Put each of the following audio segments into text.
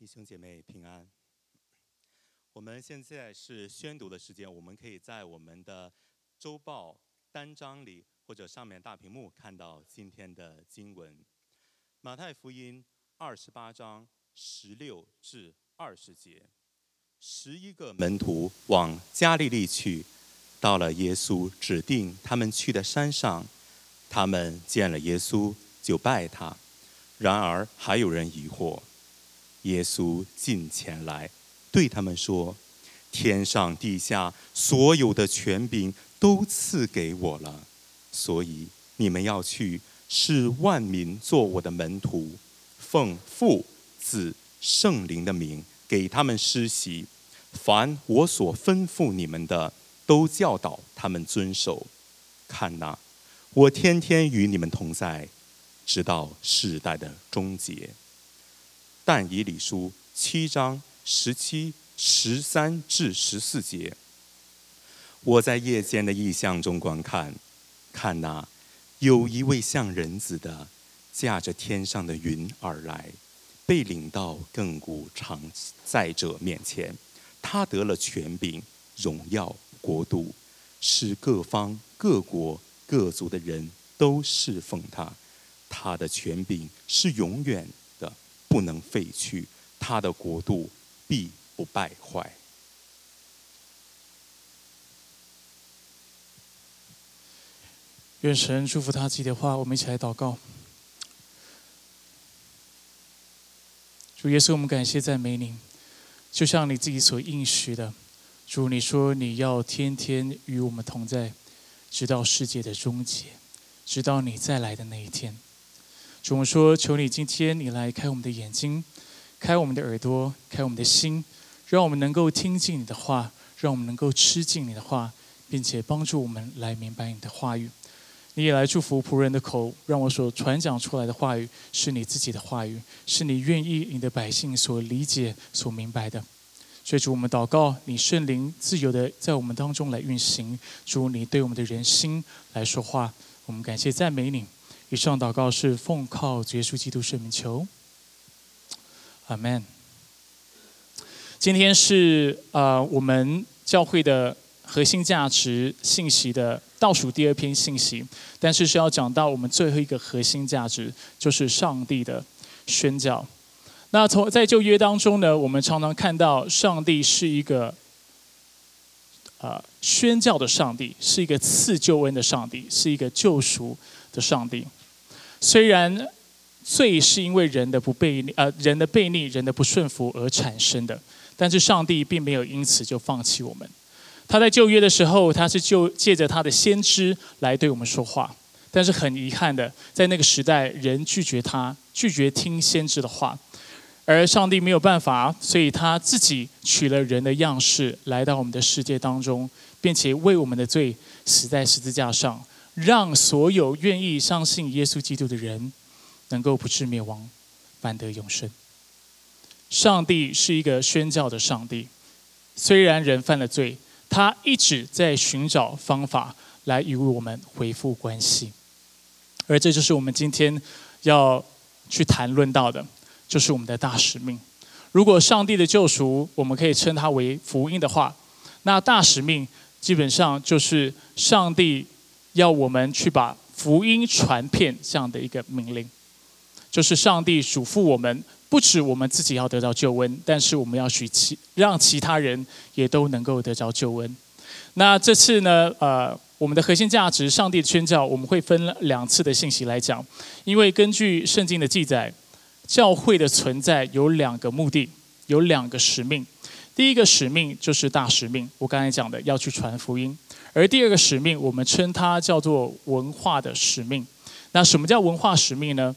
弟兄姐妹平安。我们现在是宣读的时间，我们可以在我们的周报单章里或者上面大屏幕看到今天的经文。马太福音二十八章十六至二十节，十一个门徒往加利利去，到了耶稣指定他们去的山上，他们见了耶稣就拜他。然而还有人疑惑。耶稣近前来，对他们说：“天上地下所有的权柄都赐给我了，所以你们要去，使万民做我的门徒，奉父、子、圣灵的名给他们施洗。凡我所吩咐你们的，都教导他们遵守。看哪，我天天与你们同在，直到世代的终结。”但以理书七章十七、十三至十四节，我在夜间的异象中观看，看那有一位像人子的，驾着天上的云而来，被领到亘古常在者面前。他得了权柄、荣耀、国度，使各方各国各族的人都侍奉他。他的权柄是永远。不能废去，他的国度必不败坏。愿神祝福他自己的话，我们一起来祷告。主耶稣，我们感谢赞美你，就像你自己所应许的，主你说你要天天与我们同在，直到世界的终结，直到你再来的那一天。主，我们说：“求你今天你来开我们的眼睛，开我们的耳朵，开我们的心，让我们能够听进你的话，让我们能够吃进你的话，并且帮助我们来明白你的话语。你也来祝福仆人的口，让我所传讲出来的话语是你自己的话语，是你愿意你的百姓所理解、所明白的。所以主，我们祷告，你圣灵自由的在我们当中来运行。主，你对我们的人心来说话。我们感谢赞美你。”以上祷告是奉靠耶稣基督圣名求，阿门。今天是啊，我们教会的核心价值信息的倒数第二篇信息，但是是要讲到我们最后一个核心价值，就是上帝的宣教。那从在旧约当中呢，我们常常看到上帝是一个啊宣教的上帝，是一个赐救恩的上帝，是一个救赎的上帝。虽然罪是因为人的不悖逆，呃，人的悖逆、人的不顺服而产生的，但是上帝并没有因此就放弃我们。他在旧约的时候，他是就借着他的先知来对我们说话，但是很遗憾的，在那个时代，人拒绝他，拒绝听先知的话，而上帝没有办法，所以他自己取了人的样式，来到我们的世界当中，并且为我们的罪死在十字架上。让所有愿意相信耶稣基督的人，能够不致灭亡，反得永生。上帝是一个宣教的上帝，虽然人犯了罪，他一直在寻找方法来与我们恢复关系。而这就是我们今天要去谈论到的，就是我们的大使命。如果上帝的救赎，我们可以称它为福音的话，那大使命基本上就是上帝。要我们去把福音传遍这样的一个命令，就是上帝嘱咐我们，不止我们自己要得到救恩，但是我们要许其让其他人也都能够得着救恩。那这次呢，呃，我们的核心价值，上帝的宣教，我们会分两次的信息来讲，因为根据圣经的记载，教会的存在有两个目的，有两个使命。第一个使命就是大使命，我刚才讲的要去传福音。而第二个使命，我们称它叫做文化的使命。那什么叫文化使命呢？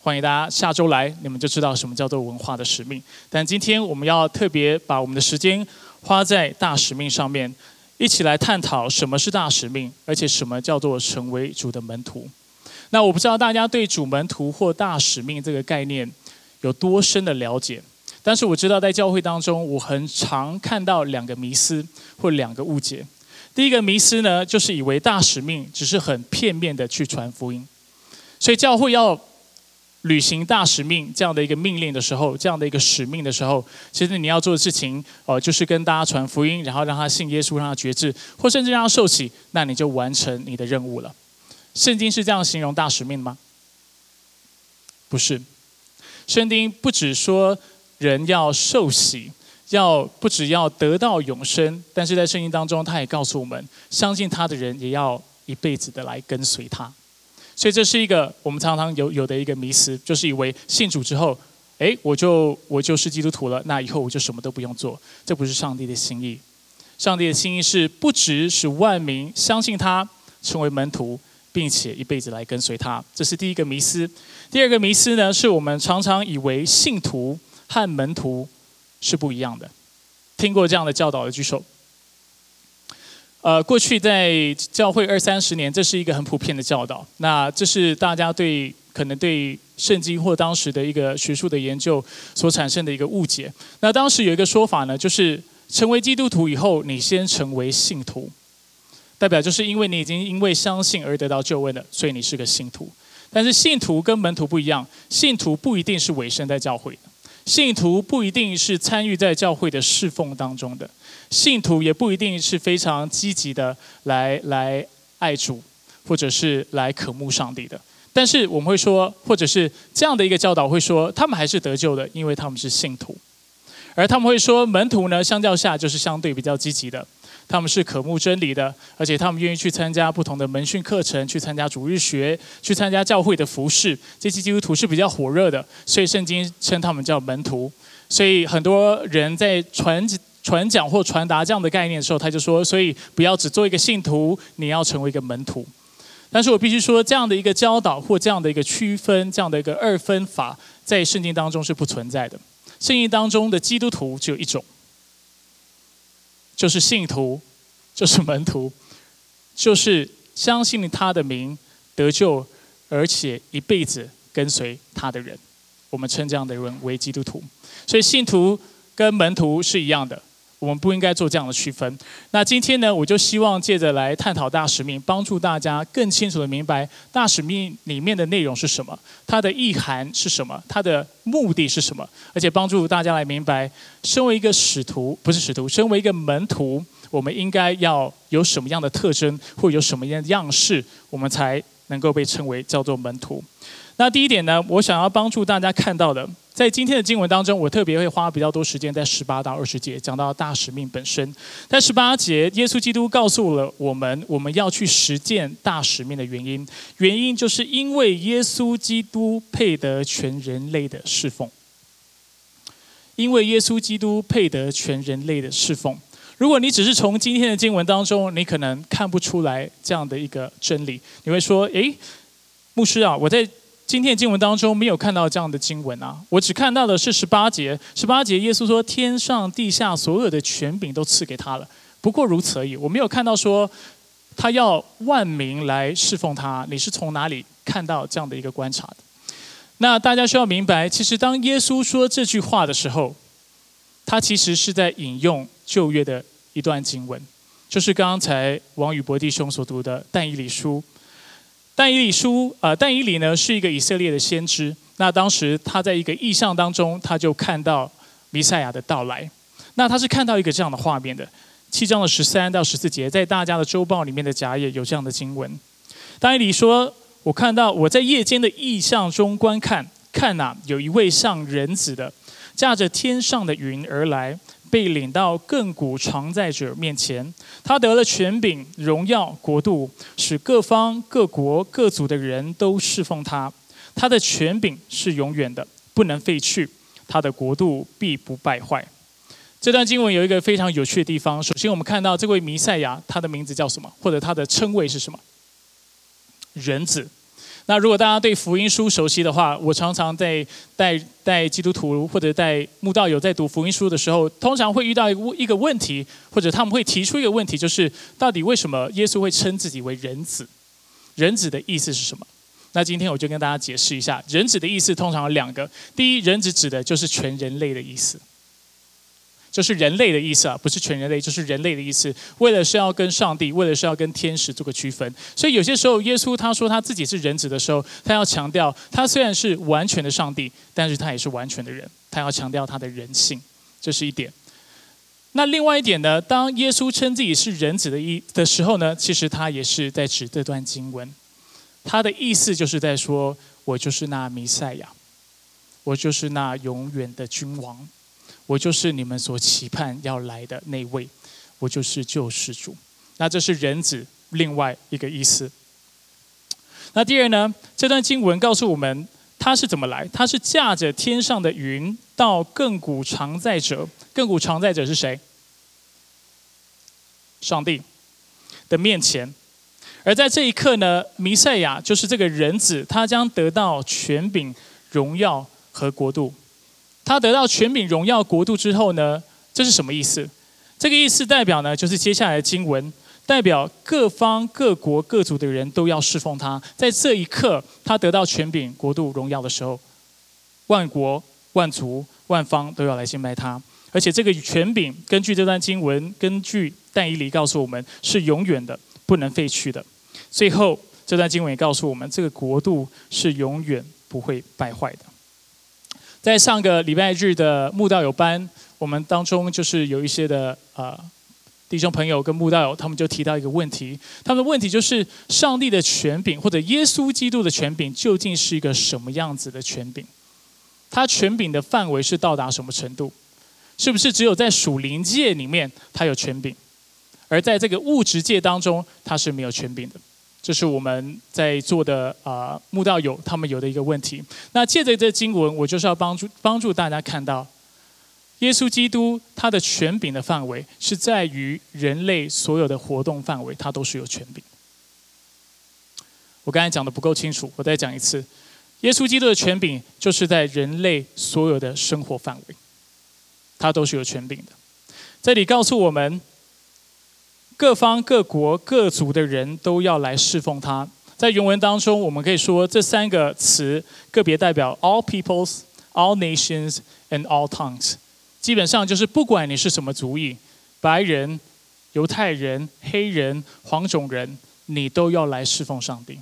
欢迎大家下周来，你们就知道什么叫做文化的使命。但今天我们要特别把我们的时间花在大使命上面，一起来探讨什么是大使命，而且什么叫做成为主的门徒。那我不知道大家对主门徒或大使命这个概念有多深的了解，但是我知道在教会当中，我很常看到两个迷思或两个误解。第一个迷思呢，就是以为大使命只是很片面的去传福音，所以教会要履行大使命这样的一个命令的时候，这样的一个使命的时候，其实你要做的事情，哦，就是跟大家传福音，然后让他信耶稣，让他觉志，或甚至让他受洗，那你就完成你的任务了。圣经是这样形容大使命吗？不是，圣经不只说人要受洗，要不只要得到永生，但是在圣经当中，他也告诉我们，相信他的人也要一辈子的来跟随他。所以这是一个我们常常有有的一个迷思，就是以为信主之后，哎，我就我就是基督徒了，那以后我就什么都不用做。这不是上帝的心意。上帝的心意是不只使万民相信他，成为门徒，并且一辈子来跟随他。这是第一个迷思。第二个迷思呢，是我们常常以为信徒和门徒是不一样的。听过这样的教导的举手。呃，过去在教会二三十年，这是一个很普遍的教导。那这是大家对可能对圣经或当时的一个学术的研究所产生的一个误解。那当时有一个说法呢，就是成为基督徒以后，你先成为信徒，代表就是因为你已经因为相信而得到救恩了，所以你是个信徒。但是信徒跟门徒不一样，信徒不一定是委身在教会，信徒不一定是参与在教会的侍奉当中的。信徒也不一定是非常积极的来来爱主，或者是来渴慕上帝的。但是我们会说，或者是这样的一个教导会说，他们还是得救的，因为他们是信徒。而他们会说，门徒呢，相较下就是相对比较积极的，他们是渴慕真理的，而且他们愿意去参加不同的门训课程，去参加主日学，去参加教会的服饰。这些基督徒是比较火热的，所以圣经称他们叫门徒。所以很多人在传。传讲或传达这样的概念的时候，他就说：“所以不要只做一个信徒，你要成为一个门徒。”但是我必须说，这样的一个教导或这样的一个区分，这样的一个二分法，在圣经当中是不存在的。圣经当中的基督徒只有一种，就是信徒，就是门徒，就是相信他的名得救，而且一辈子跟随他的人。我们称这样的人为基督徒。所以信徒跟门徒是一样的。我们不应该做这样的区分。那今天呢，我就希望借着来探讨大使命，帮助大家更清楚的明白大使命里面的内容是什么，它的意涵是什么，它的目的是什么，而且帮助大家来明白，身为一个使徒，不是使徒，身为一个门徒，我们应该要有什么样的特征，或有什么样的样式，我们才能够被称为叫做门徒。那第一点呢，我想要帮助大家看到的。在今天的经文当中，我特别会花比较多时间在十八到二十节讲到大使命本身。在十八节，耶稣基督告诉了我们，我们要去实践大使命的原因。原因就是因为耶稣基督配得全人类的侍奉。因为耶稣基督配得全人类的侍奉。如果你只是从今天的经文当中，你可能看不出来这样的一个真理。你会说：“诶，牧师啊，我在。”今天的经文当中没有看到这样的经文啊，我只看到的是十八节。十八节，耶稣说：“天上地下所有的权柄都赐给他了。”不过如此而已。我没有看到说他要万民来侍奉他。你是从哪里看到这样的一个观察的？那大家需要明白，其实当耶稣说这句话的时候，他其实是在引用旧约的一段经文，就是刚才王宇博弟兄所读的但以理书。但以理书，呃，但以理呢是一个以色列的先知。那当时他在一个异象当中，他就看到弥赛亚的到来。那他是看到一个这样的画面的，七章的十三到十四节，在大家的周报里面的夹页有这样的经文。但以理说：“我看到我在夜间的异象中观看，看呐，有一位像人子的，驾着天上的云而来。”被领到亘古常在者面前，他得了权柄、荣耀、国度，使各方各国各族的人都侍奉他。他的权柄是永远的，不能废去；他的国度必不败坏。这段经文有一个非常有趣的地方。首先，我们看到这位弥赛亚，他的名字叫什么，或者他的称谓是什么？人子。那如果大家对福音书熟悉的话，我常常在带带基督徒或者带慕道友在读福音书的时候，通常会遇到一个一个问题，或者他们会提出一个问题，就是到底为什么耶稣会称自己为人子？人子的意思是什么？那今天我就跟大家解释一下，人子的意思通常有两个。第一，人子指的就是全人类的意思，就是人类的意思啊，不是全人类，就是人类的意思。为了是要跟上帝，为了是要跟天使做个区分，所以有些时候耶稣他说他自己是人子的时候，他要强调他虽然是完全的上帝，但是他也是完全的人，他要强调他的人性，这是一点。那另外一点呢，当耶稣称自己是人子的意的时候呢，其实他也是在指这段经文，他的意思就是在说我就是那弥赛亚，我就是那永远的君王。我就是你们所期盼要来的那位，我就是救世主。那这是人子另外一个意思。那第二呢？这段经文告诉我们他是怎么来？他是驾着天上的云到亘古常在者。亘古常在者是谁？上帝的面前。而在这一刻呢，弥赛亚就是这个人子，他将得到权柄、荣耀和国度。他得到权柄、荣耀、国度之后呢？这是什么意思？这个意思代表呢，就是接下来的经文代表各方各国各族的人都要侍奉他。在这一刻，他得到权柄、国度、荣耀的时候，万国、万族、万方都要来敬拜他。而且这个权柄，根据这段经文，根据但以理告诉我们，是永远的，不能废去的。最后，这段经文也告诉我们，这个国度是永远不会败坏的。在上个礼拜日的慕道友班，我们当中就是有一些的呃弟兄朋友跟慕道友，他们就提到一个问题，他们的问题就是上帝的权柄或者耶稣基督的权柄究竟是一个什么样子的权柄？他权柄的范围是到达什么程度？是不是只有在属灵界里面他有权柄，而在这个物质界当中他是没有权柄的？这是我们在做的啊，慕道友他们有的一个问题。那借着这经文，我就是要帮助帮助大家看到，耶稣基督他的权柄的范围是在于人类所有的活动范围，他都是有权柄。我刚才讲的不够清楚，我再讲一次，耶稣基督的权柄就是在人类所有的生活范围，他都是有权柄的。这里告诉我们。各方各国各族的人都要来侍奉他。在原文当中，我们可以说这三个词个别代表 all peoples, all nations and all tongues。基本上就是不管你是什么族裔，白人、犹太人、黑人、黄种人，你都要来侍奉上帝。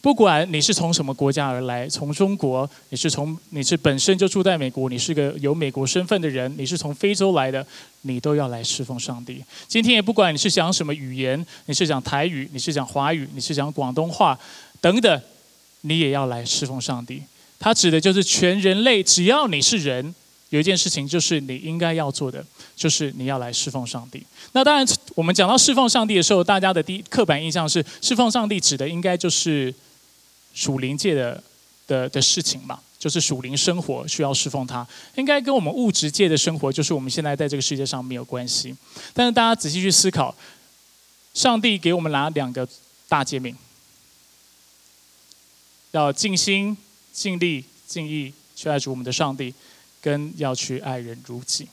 不管你是从什么国家而来，从中国，你是从你是本身就住在美国，你是个有美国身份的人，你是从非洲来的，你都要来侍奉上帝。今天也不管你是讲什么语言，你是讲台语，你是讲华语，你是讲广东话等等，你也要来侍奉上帝。它指的就是全人类，只要你是人，有一件事情就是你应该要做的，就是你要来侍奉上帝。那当然，我们讲到侍奉上帝的时候，大家的第一刻板印象是侍奉上帝指的应该就是。属灵界的的的事情嘛，就是属灵生活需要侍奉他，应该跟我们物质界的生活，就是我们现在在这个世界上没有关系。但是大家仔细去思考，上帝给我们拿两个大诫命，要尽心、尽力、尽意去爱主我们的上帝，跟要去爱人如己。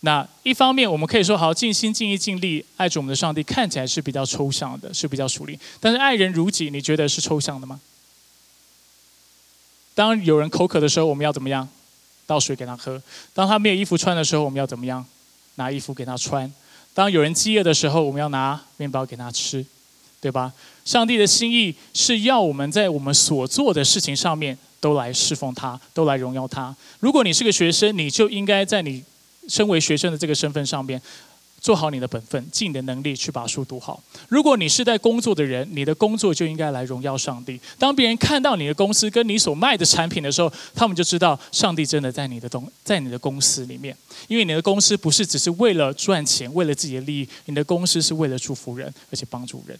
那一方面，我们可以说好，尽心、尽意、尽力爱主我们的上帝，看起来是比较抽象的，是比较属灵。但是爱人如己，你觉得是抽象的吗？当有人口渴的时候，我们要怎么样？倒水给他喝。当他没有衣服穿的时候，我们要怎么样？拿衣服给他穿。当有人饥饿的时候，我们要拿面包给他吃，对吧？上帝的心意是要我们在我们所做的事情上面都来侍奉他，都来荣耀他。如果你是个学生，你就应该在你身为学生的这个身份上面。做好你的本分，尽你的能力去把书读好。如果你是在工作的人，你的工作就应该来荣耀上帝。当别人看到你的公司跟你所卖的产品的时候，他们就知道上帝真的在你的东，在你的公司里面。因为你的公司不是只是为了赚钱，为了自己的利益，你的公司是为了祝福人，而且帮助人。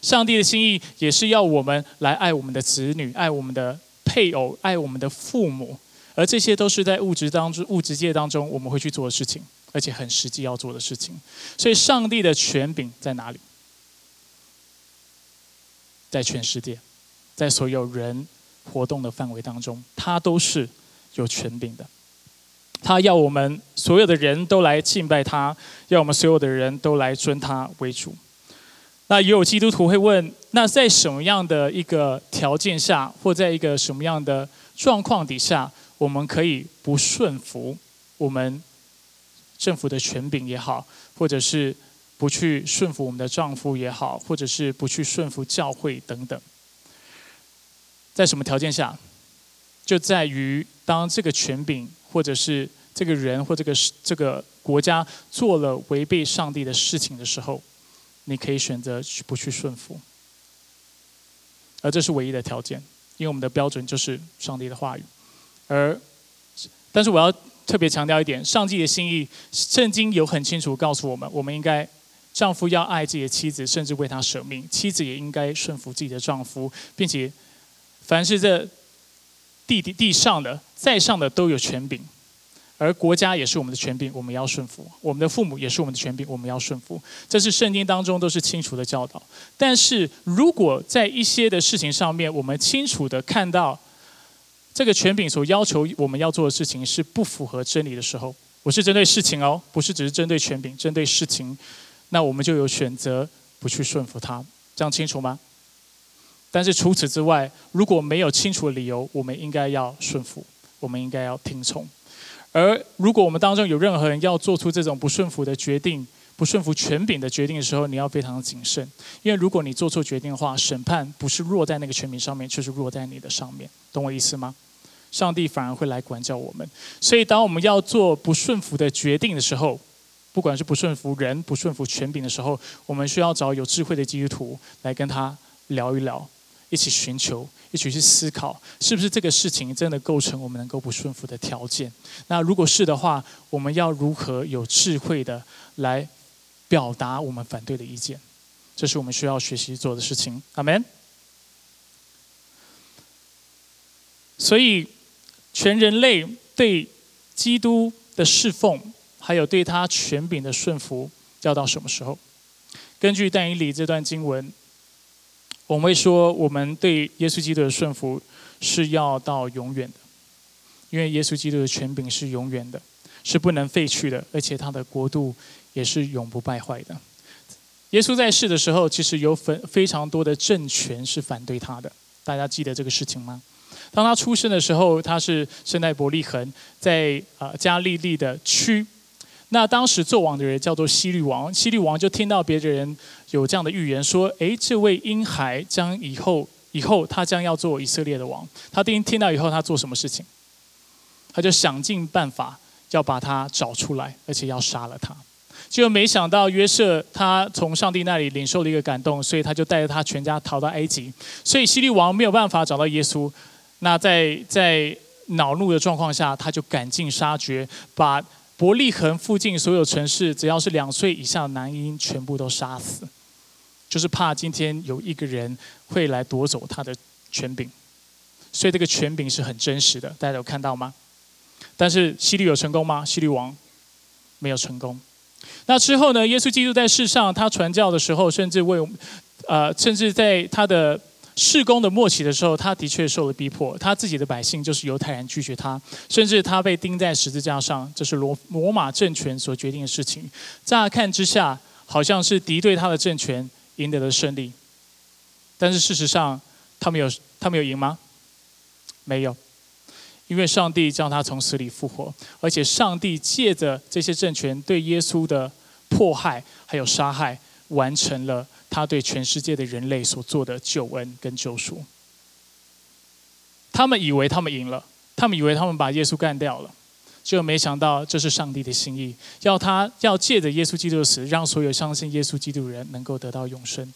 上帝的心意也是要我们来爱我们的子女，爱我们的配偶，爱我们的父母，而这些都是在物质当中、物质界当中我们会去做的事情。而且很实际要做的事情，所以上帝的权柄在哪里？在全世界，在所有人活动的范围当中，他都是有权柄的。他要我们所有的人都来敬拜他，要我们所有的人都来尊他为主。那也有基督徒会问：那在什么样的一个条件下，或在一个什么样的状况底下，我们可以不顺服我们？政府的权柄也好，或者是不去顺服我们的丈夫也好，或者是不去顺服教会等等。在什么条件下？就在于当这个权柄，或者是这个人或这个这个国家做了违背上帝的事情的时候，你可以选择去不去顺服。而这是唯一的条件，因为我们的标准就是上帝的话语。而，但是我要特别强调一点，上帝的心意，圣经有很清楚告诉我们，我们应该丈夫要爱自己的妻子，甚至为他舍命；妻子也应该顺服自己的丈夫，并且凡是这地地地上的在上的都有权柄。而国家也是我们的权柄，我们要顺服；我们的父母也是我们的权柄，我们要顺服。这是圣经当中都是清楚的教导。但是如果在一些的事情上面，我们清楚的看到这个权柄所要求我们要做的事情是不符合真理的时候，我是针对事情哦，不是只是针对权柄，针对事情，那我们就有选择不去顺服他，这样清楚吗？但是除此之外，如果没有清楚的理由，我们应该要顺服，我们应该要听从。而如果我们当中有任何人要做出这种不顺服的决定、不顺服权柄的决定的时候，你要非常谨慎，因为如果你做错决定的话，审判不是落在那个权柄上面，却是落在你的上面，懂我意思吗？上帝反而会来管教我们。所以，当我们要做不顺服的决定的时候，不管是不顺服人、不顺服权柄的时候，我们需要找有智慧的基督徒来跟他聊一聊，一起寻求。一起去思考，是不是这个事情真的构成我们能够不顺服的条件？那如果是的话，我们要如何有智慧的来表达我们反对的意见？这是我们需要学习做的事情。阿门。所以，全人类对基督的侍奉，还有对他权柄的顺服，要到什么时候？根据但以理这段经文。我们会说，我们对耶稣基督的顺服是要到永远的，因为耶稣基督的权柄是永远的，是不能废去的，而且他的国度也是永不败坏的。耶稣在世的时候，其实有非非常多的政权是反对他的，大家记得这个事情吗？当他出生的时候，他是生在伯利恒，在啊加利利的区。那当时做王的人叫做希律王，希律王就听到别的人有这样的预言，说：“诶，这位婴孩将以后以后他将要做以色列的王。”他听听到以后，他做什么事情？他就想尽办法要把他找出来，而且要杀了他。结果没想到约瑟他从上帝那里领受了一个感动，所以他就带着他全家逃到埃及。所以希律王没有办法找到耶稣，那在在恼怒的状况下，他就赶尽杀绝，把。伯利恒附近所有城市，只要是两岁以下的男婴，全部都杀死，就是怕今天有一个人会来夺走他的权柄。所以这个权柄是很真实的，大家有看到吗？但是希律有成功吗？希律王没有成功。那之后呢？耶稣基督在世上，他传教的时候，甚至为呃，甚至在他的。事工的末期的时候，他的确受了逼迫，他自己的百姓就是犹太人拒绝他，甚至他被钉在十字架上，这是罗罗马政权所决定的事情。乍看之下，好像是敌对他的政权赢得了胜利，但是事实上，他们有他们有赢吗？没有，因为上帝将他从死里复活，而且上帝借着这些政权对耶稣的迫害还有杀害，完成了。他对全世界的人类所做的救恩跟救赎，他们以为他们赢了，他们以为他们把耶稣干掉了，就没想到这是上帝的心意，要他要借着耶稣基督的死，让所有相信耶稣基督的人能够得到永生。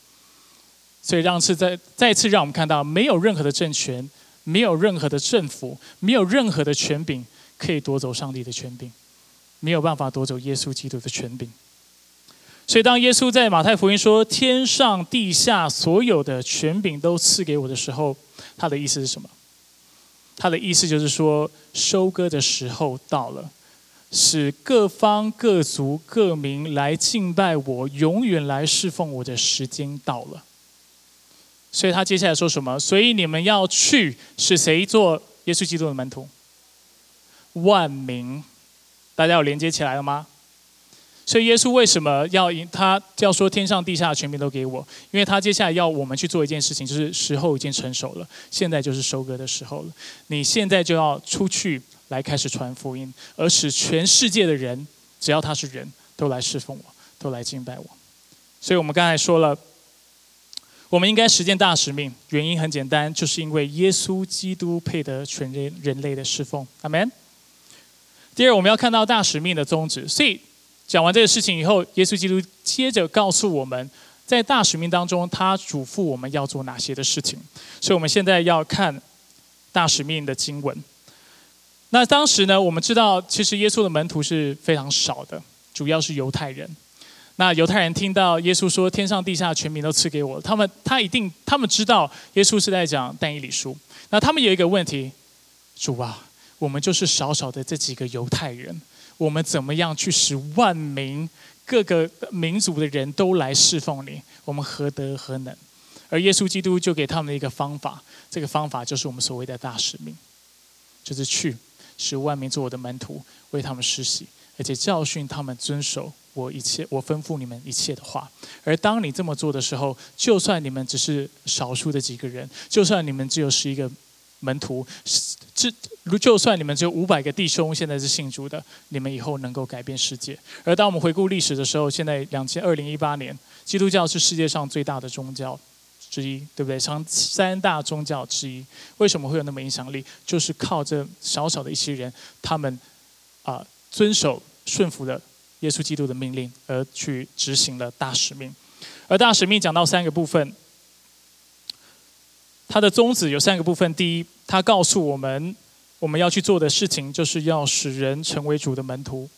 所以，让次再再次让我们看到，没有任何的政权，没有任何的政府，没有任何的权柄可以夺走上帝的权柄，没有办法夺走耶稣基督的权柄。所以，当耶稣在马太福音说“天上地下所有的权柄都赐给我”的时候，他的意思是什么？他的意思就是说，收割的时候到了，使各方各族各民来敬拜我，永远来侍奉我的时间到了。所以他接下来说什么？所以你们要去，使谁做耶稣基督的门徒？万民，大家有连接起来了吗？所以耶稣为什么要他要说天上地下的权柄都给我？因为他接下来要我们去做一件事情，就是时候已经成熟了，现在就是收割的时候了。你现在就要出去来开始传福音，而使全世界的人只要他是人，都来侍奉我，都来敬拜我。所以我们刚才说了，我们应该实践大使命，原因很简单，就是因为耶稣基督配得全人人类的侍奉。阿门。第二，我们要看到大使命的宗旨。所以讲完这个事情以后，耶稣基督接着告诉我们，在大使命当中，他嘱咐我们要做哪些的事情。所以我们现在要看大使命的经文。那当时呢，我们知道，其实耶稣的门徒是非常少的，主要是犹太人。那犹太人听到耶稣说“天上地下全民都赐给我”，他们他一定他们知道耶稣是在讲但以理书。那他们有一个问题：主啊，我们就是少少的这几个犹太人，我们怎么样去使万民各个民族的人都来侍奉你？我们何德何能？而耶稣基督就给他们一个方法，这个方法就是我们所谓的大使命，就是去。使万民做我的门徒，为他们施洗，而且教训他们遵守我一切我吩咐你们一切的话。而当你这么做的时候，就算你们只是少数的几个人，就算你们只有十一个门徒，这如就算你们只有五百个弟兄现在是信主的，你们以后能够改变世界。而当我们回顾历史的时候，现在两千二零一八年，基督教是世界上最大的宗教。之一，对不对？三三大宗教之一，为什么会有那么影响力？就是靠这小小的一些人，他们啊遵守顺服了耶稣基督的命令，而去执行了大使命。而大使命讲到三个部分，它的宗旨有三个部分。第一，他告诉我们我们要去做的事情，就是要使人成为主的门徒，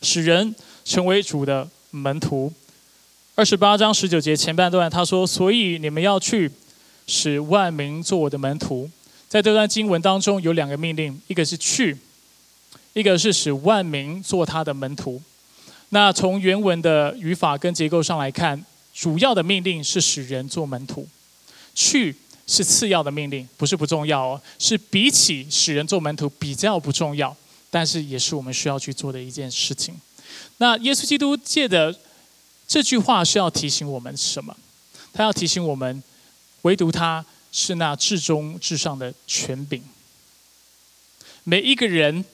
使人成为主的门徒。二十八章十九节前半段，他说：“所以你们要去，使万民做我的门徒。”在这段经文当中有两个命令，一个是去，一个是使万民做他的门徒。那从原文的语法跟结构上来看，主要的命令是使人做门徒，去是次要的命令，不是不重要哦，是比起使人做门徒比较不重要，但是也是我们需要去做的一件事情。那耶稣基督借的。这句话是要提醒我们什么？他要提醒我们，唯独他是那至终至上的权柄。每一个人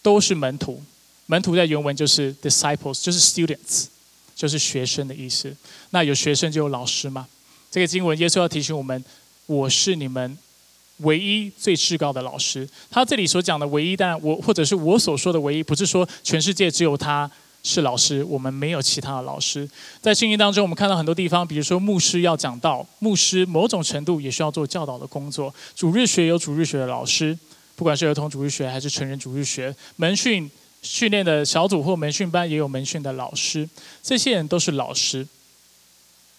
都是门徒，门徒在原文就是 disciples，就是 students，就是学生的意思。那有学生就有老师嘛？这个经文耶稣要提醒我们，我是你们唯一最至高的老师。他这里所讲的唯一，当然我或者是我所说的唯一，不是说全世界只有他。是老师，我们没有其他的老师。在圣经当中，我们看到很多地方，比如说牧师要讲道，牧师某种程度也需要做教导的工作。主日学有主日学的老师，不管是儿童主日学还是成人主日学，门训训练的小组或门训班也有门训的老师，这些人都是老师。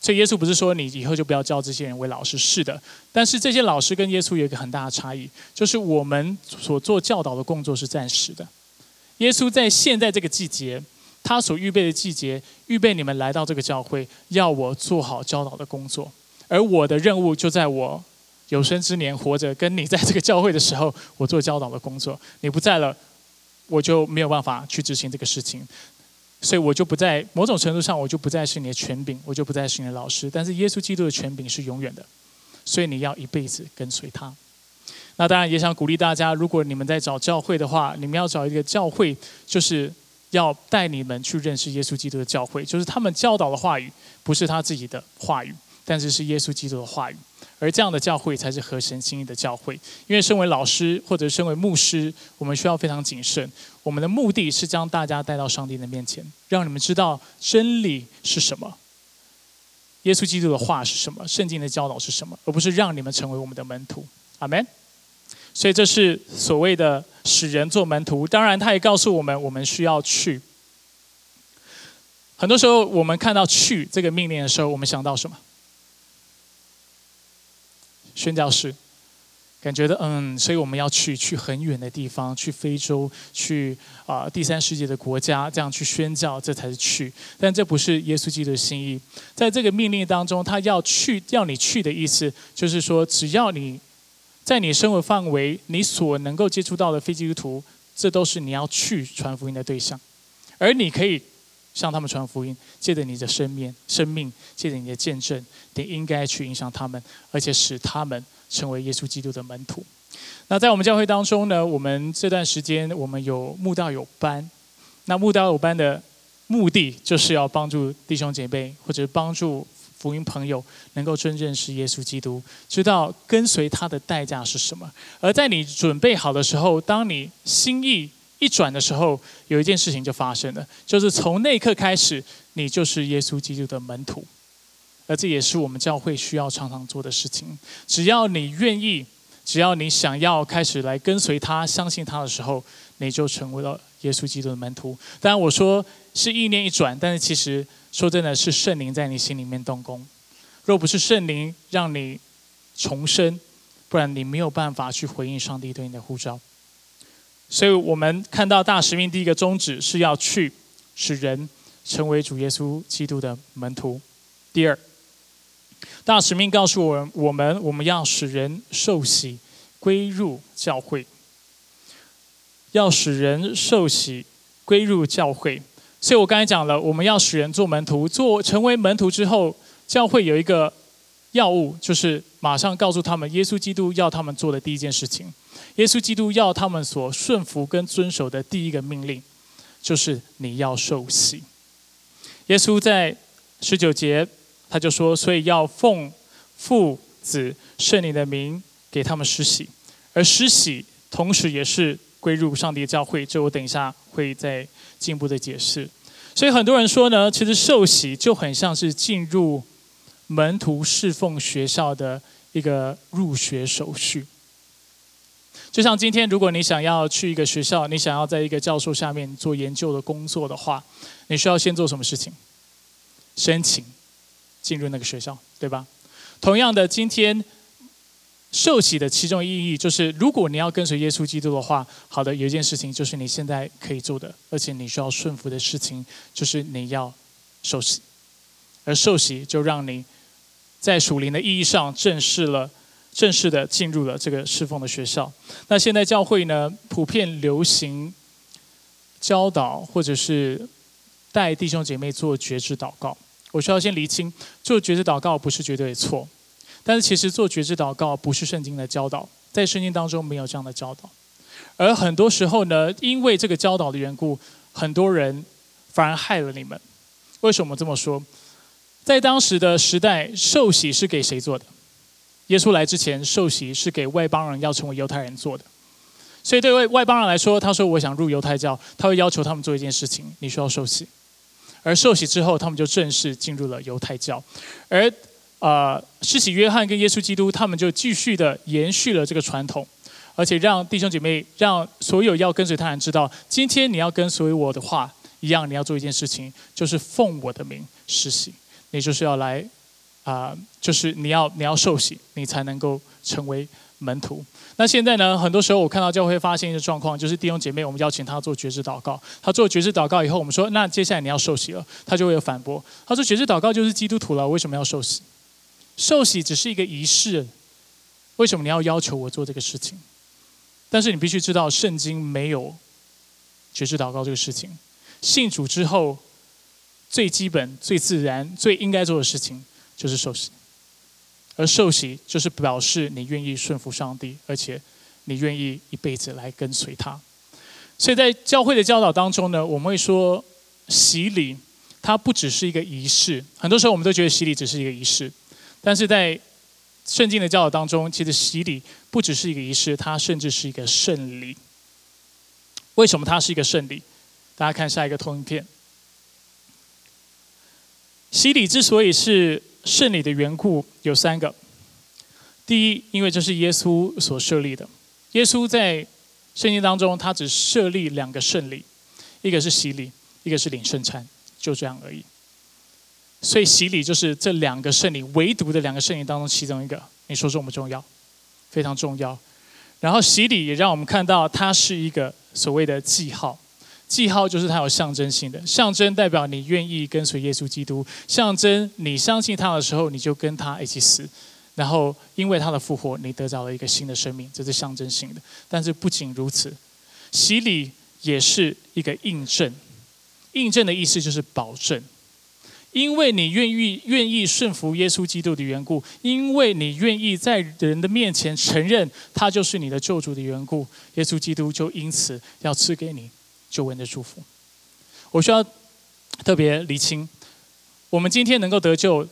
所以耶稣不是说你以后就不要叫这些人为老师，是的。但是这些老师跟耶稣有一个很大的差异，就是我们所做教导的工作是暂时的。耶稣在现在这个季节。他所预备的季节，预备你们来到这个教会，要我做好教导的工作。而我的任务就在我有生之年活着，跟你在这个教会的时候，我做教导的工作。你不在了，我就没有办法去执行这个事情。所以我就不在某种程度上，我就不再是你的权柄，我就不再是你的老师。但是耶稣基督的权柄是永远的，所以你要一辈子跟随他。那当然也想鼓励大家，如果你们在找教会的话，你们要找一个教会，就是。要带你们去认识耶稣基督的教会，就是他们教导的话语不是他自己的话语，但是是耶稣基督的话语。而这样的教会才是合神心意的教会。因为身为老师或者身为牧师，我们需要非常谨慎。我们的目的是将大家带到上帝的面前，让你们知道真理是什么，耶稣基督的话是什么，圣经的教导是什么，而不是让你们成为我们的门徒。阿门。所以这是所谓的使人做门徒。当然，他也告诉我们，我们需要去。很多时候，我们看到“去”这个命令的时候，我们想到什么？宣教士，感觉的嗯，所以我们要去去很远的地方，去非洲，去啊第三世界的国家，这样去宣教，这才是去。但这不是耶稣基督的心意。在这个命令当中，他要去，要你去的意思，就是说，只要你。在你生活范围，你所能够接触到的非基督徒，这都是你要去传福音的对象。而你可以向他们传福音，借着你的生命、生命，借着你的见证，你应该去影响他们，而且使他们成为耶稣基督的门徒。那在我们教会当中呢，我们这段时间我们有慕道有班，那慕道友班的目的就是要帮助弟兄姐妹，或者帮助福音朋友，能够真认识耶稣基督，知道跟随他的代价是什么。而在你准备好的时候，当你心意一转的时候，有一件事情就发生了，就是从那一刻开始，你就是耶稣基督的门徒。而这也是我们教会需要常常做的事情。只要你愿意，只要你想要开始来跟随他、相信他的时候，你就成为了耶稣基督的门徒。当然，我说是意念一转，但是其实说真的是圣灵在你心里面动工。若不是圣灵让你重生，不然你没有办法去回应上帝对你的呼召。所以我们看到大使命第一个宗旨是要去使人成为主耶稣基督的门徒。第二。大使命告诉我们我们，我们要使人受洗归入教会，要使人受洗归入教会。所以我刚才讲了，我们要使人做门徒，做成为门徒之后，教会有一个要务，就是马上告诉他们，耶稣基督要他们做的第一件事情，耶稣基督要他们所顺服跟遵守的第一个命令，就是你要受洗。耶稣在十九节。他就说，所以要奉父子圣灵的名给他们施洗，而施洗同时也是归入上帝的教会。这我等一下会再进一步的解释。所以很多人说呢，其实受洗就很像是进入门徒侍奉学校的一个入学手续。就像今天，如果你想要去一个学校，你想要在一个教授下面做研究的工作的话，你需要先做什么事情？申请。进入那个学校，对吧？同样的，今天受洗的其中意义就是，如果你要跟随耶稣基督的话，好的，有一件事情就是你现在可以做的，而且你需要顺服的事情，就是你要受洗。而受洗就让你在属灵的意义上正视了，正式的进入了这个侍奉的学校。那现在教会呢，普遍流行教导或者是带弟兄姐妹做觉知祷告。我需要先厘清，做觉知祷告不是绝对错，但是其实做觉知祷告不是圣经的教导，在圣经当中没有这样的教导。而很多时候呢，因为这个教导的缘故，很多人反而害了你们。为什么这么说？在当时的时代，受洗是给谁做的？耶稣来之前，受洗是给外邦人要成为犹太人做的。所以对外外邦人来说，他说我想入犹太教，他会要求他们做一件事情：你需要受洗。而受洗之后，他们就正式进入了犹太教，而呃，施洗约翰跟耶稣基督，他们就继续的延续了这个传统，而且让弟兄姐妹，让所有要跟随他人知道，今天你要跟随我的话一样，你要做一件事情，就是奉我的名施洗，你就是要来啊，就是你要你要受洗，你才能够成为门徒。那现在呢？很多时候我看到教会发现一个状况，就是弟兄姐妹，我们邀请他做绝志祷告。他做绝志祷告以后，我们说：“那接下来你要受洗了。”他就会有反驳。他说：“绝志祷告就是基督徒了，为什么要受洗？受洗只是一个仪式，为什么你要要求我做这个事情？”但是你必须知道，圣经没有绝志祷告这个事情。信主之后，最基本、最自然、最应该做的事情就是受洗。而受洗就是表示你愿意顺服上帝，而且你愿意一辈子来跟随他。所以在教会的教导当中呢，我们会说洗礼它不只是一个仪式。很多时候我们都觉得洗礼只是一个仪式，但是在圣经的教导当中，其实洗礼不只是一个仪式，它甚至是一个圣礼。为什么它是一个圣礼？大家看下一个投影片。洗礼之所以是圣礼的缘故有三个。第一，因为这是耶稣所设立的。耶稣在圣经当中，他只设立两个圣礼，一个是洗礼，一个是领圣餐，就这样而已。所以洗礼就是这两个圣礼，唯独的两个圣礼当中其中一个。你说重不重要？非常重要。然后洗礼也让我们看到，它是一个所谓的记号。记号就是它有象征性的，象征代表你愿意跟随耶稣基督，象征你相信他的时候，你就跟他一起死，然后因为他的复活，你得到了一个新的生命，这是象征性的。但是不仅如此，洗礼也是一个印证，印证的意思就是保证，因为你愿意愿意顺服耶稣基督的缘故，因为你愿意在人的面前承认他就是你的救主的缘故，耶稣基督就因此要赐给你。救恩的祝福，我需要特别厘清，我们今天能够得救，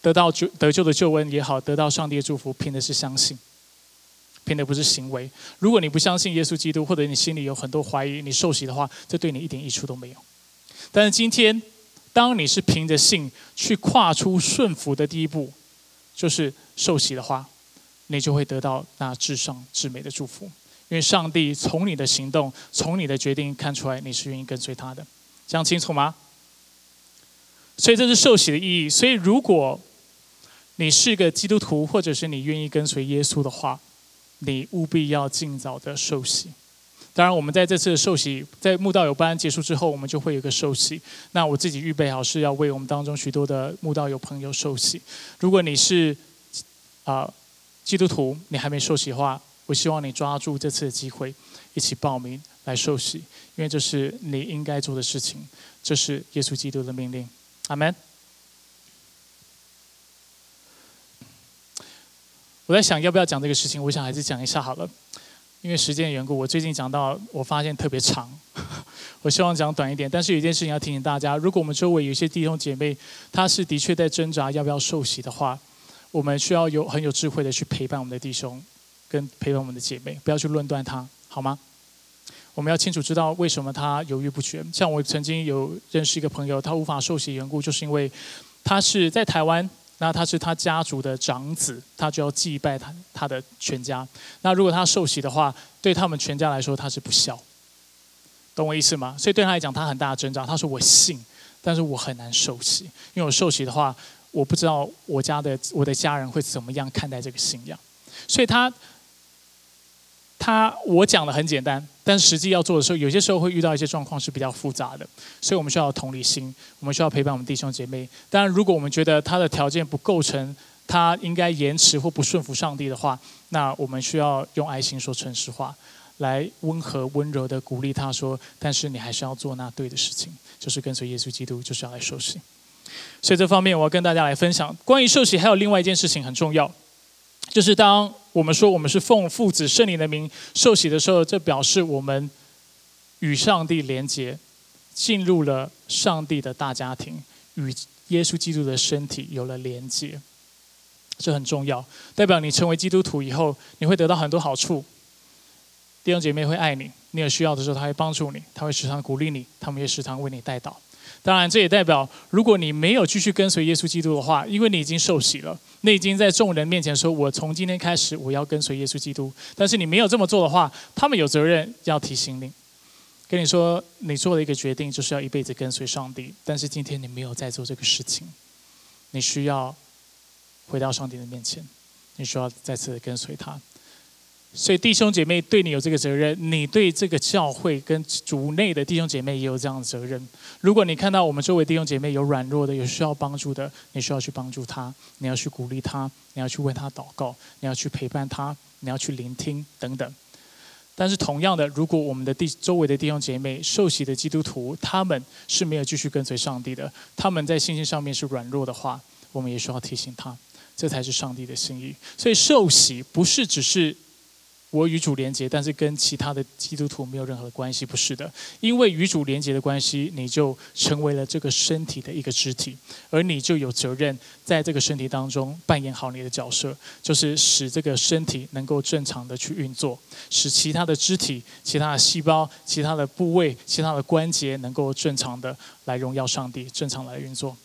得到救得救的救恩也好，得到上帝的祝福，凭的是相信，凭的不是行为。如果你不相信耶稣基督，或者你心里有很多怀疑，你受洗的话，这对你一点益处都没有。但是今天，当你是凭着信去跨出顺服的第一步，就是受洗的话，你就会得到那至上至美的祝福。因为上帝从你的行动、从你的决定看出来，你是愿意跟随他的，这样清楚吗？所以这是受洗的意义。所以如果你是个基督徒，或者是你愿意跟随耶稣的话，你务必要尽早的受洗。当然，我们在这次的受洗，在慕道友班结束之后，我们就会有个受洗。那我自己预备好是要为我们当中许多的慕道友朋友受洗。如果你是啊基督徒，你还没受洗的话，我希望你抓住这次的机会，一起报名来受洗，因为这是你应该做的事情，这是耶稣基督的命令。阿门。我在想要不要讲这个事情，我想还是讲一下好了。因为时间的缘故，我最近讲到，我发现特别长，我希望讲短一点。但是有一件事情要提醒大家：如果我们周围有一些弟兄姐妹，他是的确在挣扎要不要受洗的话，我们需要有很有智慧的去陪伴我们的弟兄，跟陪伴我们的姐妹，不要去论断他，好吗？我们要清楚知道为什么他犹豫不决。像我曾经有认识一个朋友，他无法受洗缘故，就是因为他是在台湾。那他是他家族的长子，他就要祭拜他他的全家。那如果他受洗的话，对他们全家来说他是不孝，懂我意思吗？所以对他来讲，他很大的挣扎。他说：“我信，但是我很难受洗，因为我受洗的话，我不知道我家的我的家人会怎么样看待这个信仰。”所以他。他我讲的很简单，但实际要做的时候，有些时候会遇到一些状况是比较复杂的，所以我们需要同理心，我们需要陪伴我们弟兄姐妹。当然，如果我们觉得他的条件不构成他应该延迟或不顺服上帝的话，那我们需要用爱心说诚实话，来温和温柔的鼓励他说：“但是你还是要做那对的事情，就是跟随耶稣基督，就是要来受洗。”所以这方面我要跟大家来分享，关于受洗还有另外一件事情很重要。就是当我们说我们是奉父子圣灵的名受洗的时候，这表示我们与上帝连结，进入了上帝的大家庭，与耶稣基督的身体有了连结，这很重要。代表你成为基督徒以后，你会得到很多好处。弟兄姐妹会爱你，你有需要的时候他会帮助你，他会时常鼓励你，他们也时常为你带祷。当然，这也代表如果你没有继续跟随耶稣基督的话，因为你已经受洗了。你已经在众人面前说：“我从今天开始，我要跟随耶稣基督。”但是你没有这么做的话，他们有责任要提醒你，跟你说：“你做了一个决定，就是要一辈子跟随上帝。”但是今天你没有在做这个事情，你需要回到上帝的面前，你需要再次跟随他。所以弟兄姐妹对你有这个责任，你对这个教会跟主内的弟兄姐妹也有这样的责任。如果你看到我们周围弟兄姐妹有软弱的、有需要帮助的，你需要去帮助他，你要去鼓励他，你要去为他祷告，你要去陪伴他，你要去聆听等等。但是同样的，如果我们的弟周围的弟兄姐妹受洗的基督徒，他们是没有继续跟随上帝的，他们在信心上面是软弱的话，我们也需要提醒他，这才是上帝的心意。所以受洗不是只是。我与主连接，但是跟其他的基督徒没有任何的关系，不是的。因为与主连接的关系，你就成为了这个身体的一个肢体，而你就有责任在这个身体当中扮演好你的角色，就是使这个身体能够正常的去运作，使其他的肢体、其他的细胞、其他的部位、其他的关节能够正常的来荣耀上帝，正常来运作。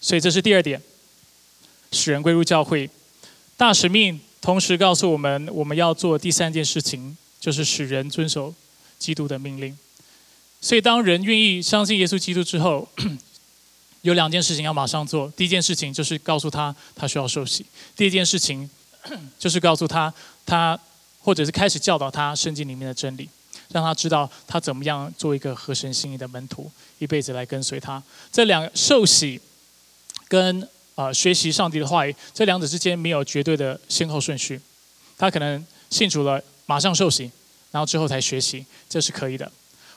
所以这是第二点，使人归入教会，大使命。同时告诉我们，我们要做第三件事情，就是使人遵守基督的命令。所以，当人愿意相信耶稣基督之后，有两件事情要马上做。第一件事情就是告诉他他需要受洗；第二件事情 就是告诉他他，或者是开始教导他圣经里面的真理，让他知道他怎么样做一个合神心意的门徒，一辈子来跟随他。这两受洗跟。啊，学习上帝的话语，这两者之间没有绝对的先后顺序。他可能信主了，马上受洗，然后之后才学习，这是可以的；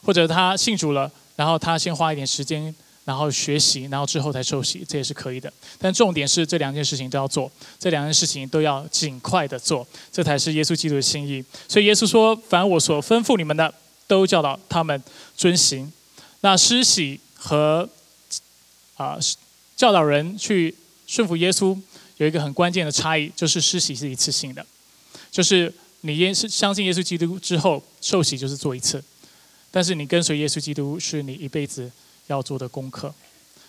或者他信主了，然后他先花一点时间，然后学习，然后之后才受洗，这也是可以的。但重点是这两件事情都要做，这两件事情都要尽快的做，这才是耶稣基督的心意。所以耶稣说：“凡我所吩咐你们的，都教导他们遵行。”那施洗和啊教导人去顺服耶稣有一个很关键的差异，就是施洗是一次性的，就是你耶是相信耶稣基督之后受洗就是做一次，但是你跟随耶稣基督是你一辈子要做的功课。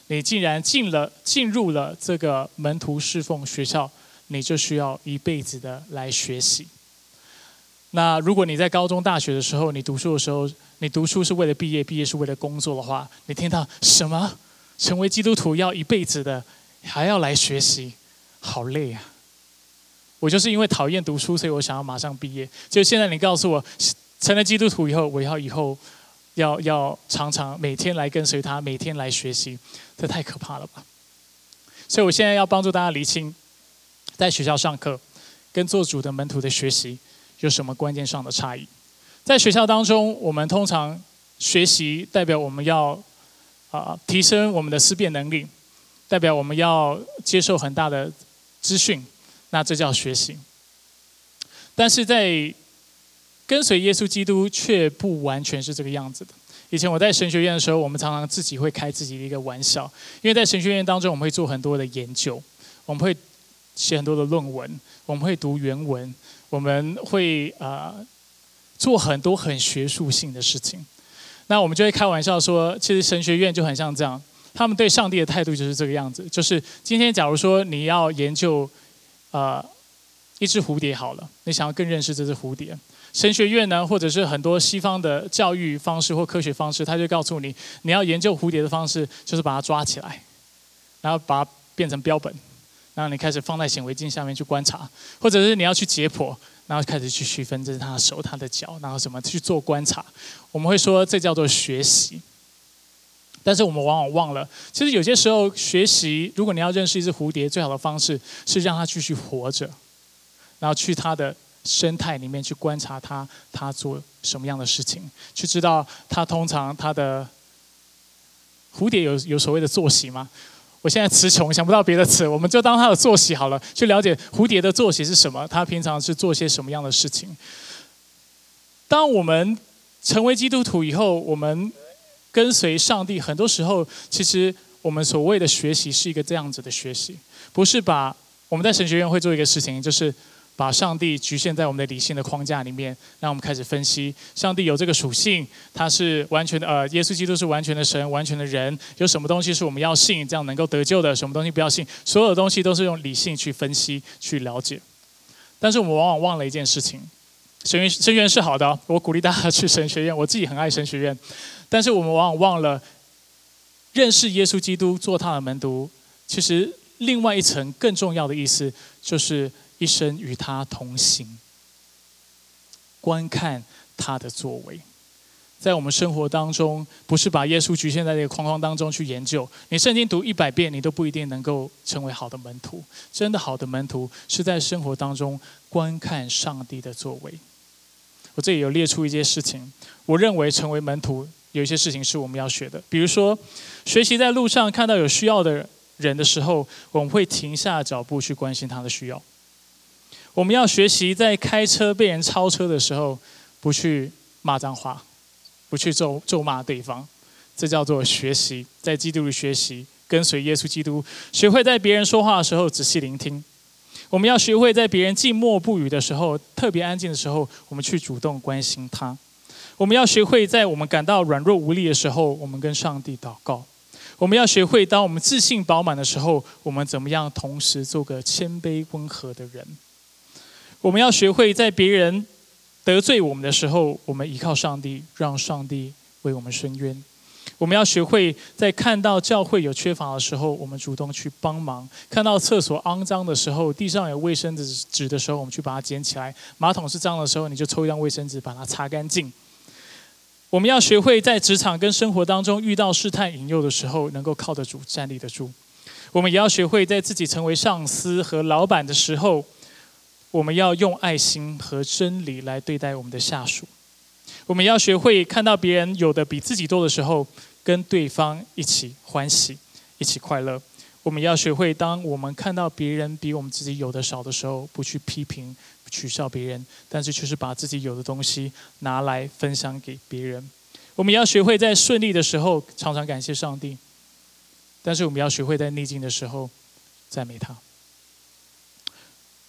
你既然进了进入了这个门徒侍奉学校，你就需要一辈子的来学习。那如果你在高中、大学的时候，你读书的时候，你读书是为了毕业，毕业是为了工作的话，你听到什么？成为基督徒要一辈子的，还要来学习，好累啊！我就是因为讨厌读书，所以我想要马上毕业。就现在你告诉我，成了基督徒以后，我要以后要要常常每天来跟随他，每天来学习，这太可怕了吧？所以我现在要帮助大家理清，在学校上课跟做主的门徒的学习。有什么关键上的差异？在学校当中，我们通常学习代表我们要啊提升我们的思辨能力，代表我们要接受很大的资讯，那这叫学习。但是在跟随耶稣基督却不完全是这个样子的。以前我在神学院的时候，我们常常自己会开自己的一个玩笑，因为在神学院当中，我们会做很多的研究，我们会写很多的论文，我们会读原文。我们会呃做很多很学术性的事情，那我们就会开玩笑说，其实神学院就很像这样，他们对上帝的态度就是这个样子，就是今天假如说你要研究呃一只蝴蝶好了，你想要更认识这只蝴蝶，神学院呢，或者是很多西方的教育方式或科学方式，他就告诉你，你要研究蝴蝶的方式就是把它抓起来，然后把它变成标本。然后你开始放在显微镜下面去观察，或者是你要去解剖，然后开始去区分这是他的手、他的脚，然后什么去做观察。我们会说这叫做学习，但是我们往往忘了，其实有些时候学习，如果你要认识一只蝴蝶，最好的方式是让它继续活着，然后去它的生态里面去观察它，它做什么样的事情，去知道它通常它的蝴蝶有有所谓的作息吗？我现在词穷，想不到别的词，我们就当它的作息好了，去了解蝴蝶的作息是什么，它平常是做些什么样的事情。当我们成为基督徒以后，我们跟随上帝，很多时候其实我们所谓的学习是一个这样子的学习，不是把我们在神学院会做一个事情，就是。把上帝局限在我们的理性的框架里面，让我们开始分析上帝有这个属性，他是完全的，呃，耶稣基督是完全的神，完全的人。有什么东西是我们要信，这样能够得救的？什么东西不要信？所有的东西都是用理性去分析、去了解。但是我们往往忘了一件事情：神学神学院是好的，我鼓励大家去神学院，我自己很爱神学院。但是我们往往忘了认识耶稣基督，做他的门徒。其实另外一层更重要的意思就是。一生与他同行，观看他的作为，在我们生活当中，不是把耶稣局限在这个框框当中去研究。你圣经读一百遍，你都不一定能够成为好的门徒。真的好的门徒，是在生活当中观看上帝的作为。我这里有列出一些事情，我认为成为门徒有一些事情是我们要学的。比如说，学习在路上看到有需要的人的时候，我们会停下脚步去关心他的需要。我们要学习在开车被人超车的时候，不去骂脏话，不去咒咒骂对方，这叫做学习，在基督里学习，跟随耶稣基督，学会在别人说话的时候仔细聆听。我们要学会在别人静默不语的时候，特别安静的时候，我们去主动关心他。我们要学会在我们感到软弱无力的时候，我们跟上帝祷告。我们要学会当我们自信饱满的时候，我们怎么样同时做个谦卑温和的人。我们要学会在别人得罪我们的时候，我们依靠上帝，让上帝为我们伸冤。我们要学会在看到教会有缺乏的时候，我们主动去帮忙；看到厕所肮脏的时候，地上有卫生纸纸的时候，我们去把它捡起来；马桶是脏的时候，你就抽一张卫生纸把它擦干净。我们要学会在职场跟生活当中遇到试探引诱的时候，能够靠得住、站立得住。我们也要学会在自己成为上司和老板的时候。我们要用爱心和真理来对待我们的下属。我们要学会看到别人有的比自己多的时候，跟对方一起欢喜，一起快乐。我们要学会，当我们看到别人比我们自己有的少的时候，不去批评、取笑别人，但是却是把自己有的东西拿来分享给别人。我们要学会在顺利的时候常常感谢上帝，但是我们要学会在逆境的时候赞美他。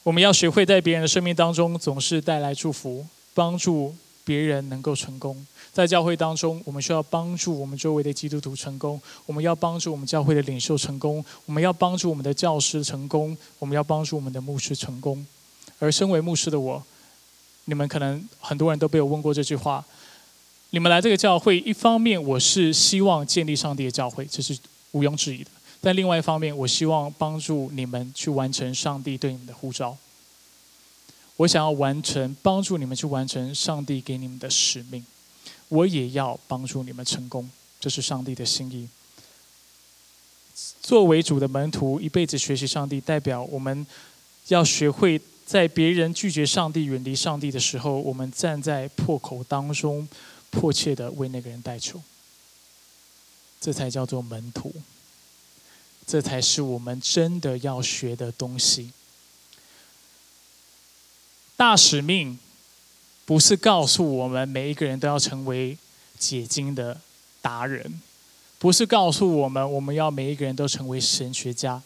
我们要学会在别人的生命当中总是带来祝福，帮助别人能够成功。在教会当中，我们需要帮助我们周围的基督徒成功，我们要帮助我们教会的领袖成功，我们要帮助我们的教师成功，我们要帮助我们的牧师成功。而身为牧师的我，你们可能很多人都被我问过这句话。你们来这个教会，一方面我是希望建立上帝的教会，这是毋庸置疑的；但另外一方面，我希望帮助你们去完成上帝对你们的呼召。我想要完成，帮助你们去完成上帝给你们的使命。我也要帮助你们成功，这是上帝的心意。作为主的门徒，一辈子学习上帝，代表我们要学会。在别人拒绝上帝、远离上帝的时候，我们站在破口当中，迫切的为那个人代求。这才叫做门徒，这才是我们真的要学的东西。大使命不是告诉我们每一个人都要成为解经的达人，不是告诉我们我们要每一个人都成为神学家，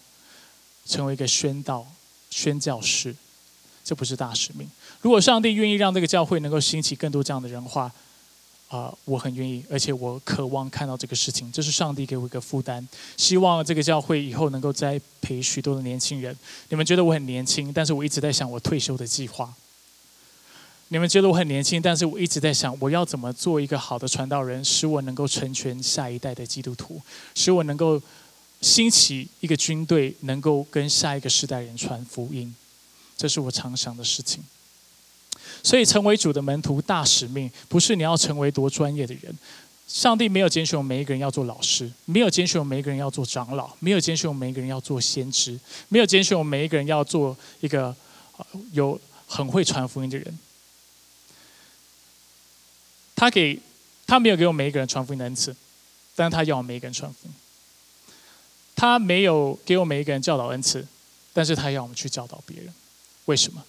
成为一个宣道、宣教士。这不是大使命。如果上帝愿意让这个教会能够兴起更多这样的人话，啊，我很愿意，而且我渴望看到这个事情。这是上帝给我一个负担，希望这个教会以后能够栽培许多的年轻人。你们觉得我很年轻，但是我一直在想我退休的计划。你们觉得我很年轻，但是我一直在想我要怎么做一个好的传道人，使我能够成全下一代的基督徒，使我能够兴起一个军队，能够跟下一个世代人传福音。这是我常想的事情。所以，成为主的门徒，大使命不是你要成为多专业的人。上帝没有拣选我们每一个人要做老师，没有拣选我们每一个人要做长老，没有拣选我们每一个人要做先知，没有拣选我们每一个人要做一个有很会传福音的人。他给他没有给我们每一个人传福音的恩赐，但是他要我们每一个人传福音。他没有给我们每一个人教导恩赐，但是他要我们去教导别人。为什么？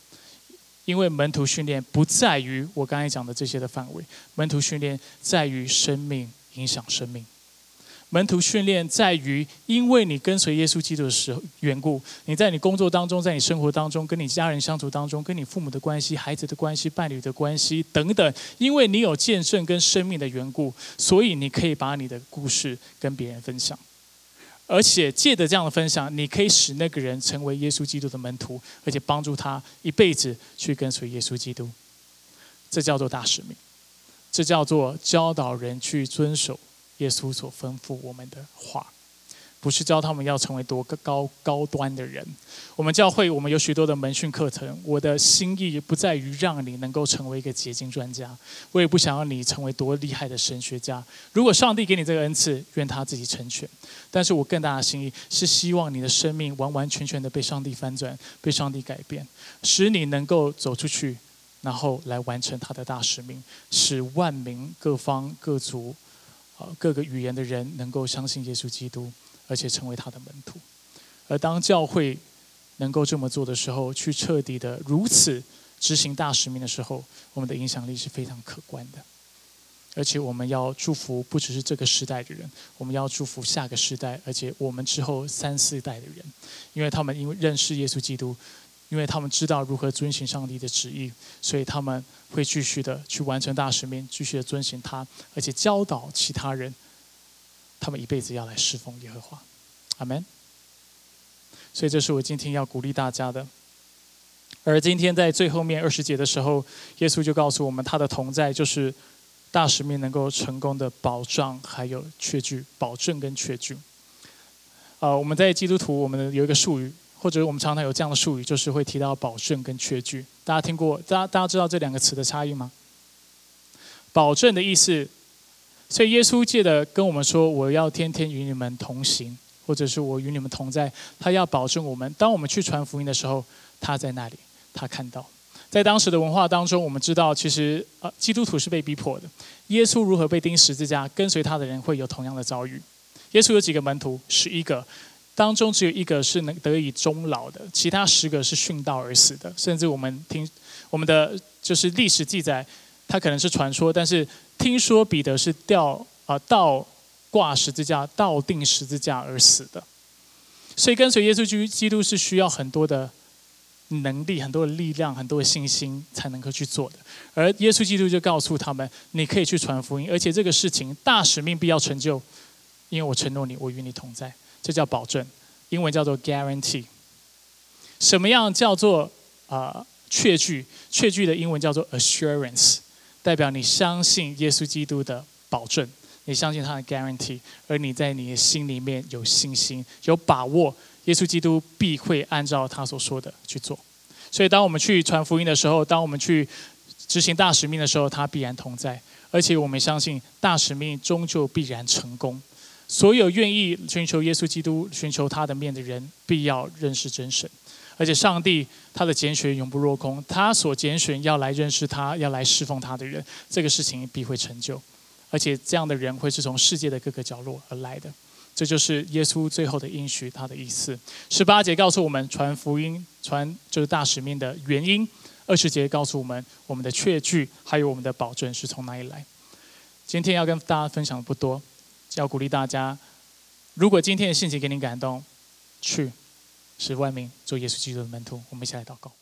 因为门徒训练不在于我刚才讲的这些的范围，门徒训练在于生命影响生命。门徒训练在于，因为你跟随耶稣基督的时候缘故，你在你工作当中，在你生活当中，跟你家人相处当中，跟你父母的关系、孩子的关系、伴侣的关系等等，因为你有见证跟生命的缘故，所以你可以把你的故事跟别人分享。而且借着这样的分享，你可以使那个人成为耶稣基督的门徒，而且帮助他一辈子去跟随耶稣基督。这叫做大使命，这叫做教导人去遵守耶稣所吩咐我们的话。不是教他们要成为多个高高端的人。我们教会，我们有许多的门训课程。我的心意不在于让你能够成为一个结晶专家，我也不想要你成为多厉害的神学家。如果上帝给你这个恩赐，愿他自己成全。但是我更大的心意是希望你的生命完完全全的被上帝翻转，被上帝改变，使你能够走出去，然后来完成他的大使命，使万民各方各族，各个语言的人能够相信耶稣基督。而且成为他的门徒，而当教会能够这么做的时候，去彻底的如此执行大使命的时候，我们的影响力是非常可观的。而且我们要祝福不只是这个时代的人，我们要祝福下个时代，而且我们之后三四代的人，因为他们因为认识耶稣基督，因为他们知道如何遵循上帝的旨意，所以他们会继续的去完成大使命，继续的遵循他，而且教导其他人。他们一辈子要来侍奉耶和华，阿门。所以这是我今天要鼓励大家的。而今天在最后面二十节的时候，耶稣就告诉我们，他的同在就是大使命能够成功的保障，还有确据、保证跟确据。啊，我们在基督徒，我们有一个术语，或者我们常常有这样的术语，就是会提到保证跟确据。大家听过？大家大家知道这两个词的差异吗？保证的意思。所以耶稣借的跟我们说：“我要天天与你们同行，或者是我与你们同在。”他要保证我们，当我们去传福音的时候，他在那里，他看到。在当时的文化当中，我们知道，其实呃，基督徒是被逼迫的。耶稣如何被钉十字架，跟随他的人会有同样的遭遇。耶稣有几个门徒？十一个，当中只有一个是能得以终老的，其他十个是殉道而死的。甚至我们听我们的就是历史记载，他可能是传说，但是。听说彼得是吊啊倒挂十字架、倒钉十字架而死的，所以跟随耶稣基基督是需要很多的能力、很多的力量、很多的信心才能够去做的。而耶稣基督就告诉他们：你可以去传福音，而且这个事情大使命必要成就，因为我承诺你，我与你同在。这叫保证，英文叫做 guarantee。什么样叫做啊确据？确据的英文叫做 assurance，代表你相信耶稣基督的保证，你相信他的 guarantee，而你在你的心里面有信心、有把握，耶稣基督必会按照他所说的去做。所以，当我们去传福音的时候，当我们去执行大使命的时候，他必然同在，而且我们相信大使命终究必然成功。所有愿意寻求耶稣基督、寻求他的面的人，必要认识真神。而且上帝他的拣选永不落空，他所拣选要来认识他、要来侍奉他的人，这个事情必会成就。而且这样的人会是从世界的各个角落而来的，这就是耶稣最后的应许，他的意思。十八节告诉我们传福音、传就是大使命的原因；二十节告诉我们我们的确据，还有我们的保证是从哪里来。今天要跟大家分享的不多。要鼓励大家，如果今天的信息给你感动，去是万民做耶稣基督的门徒。我们一起来祷告。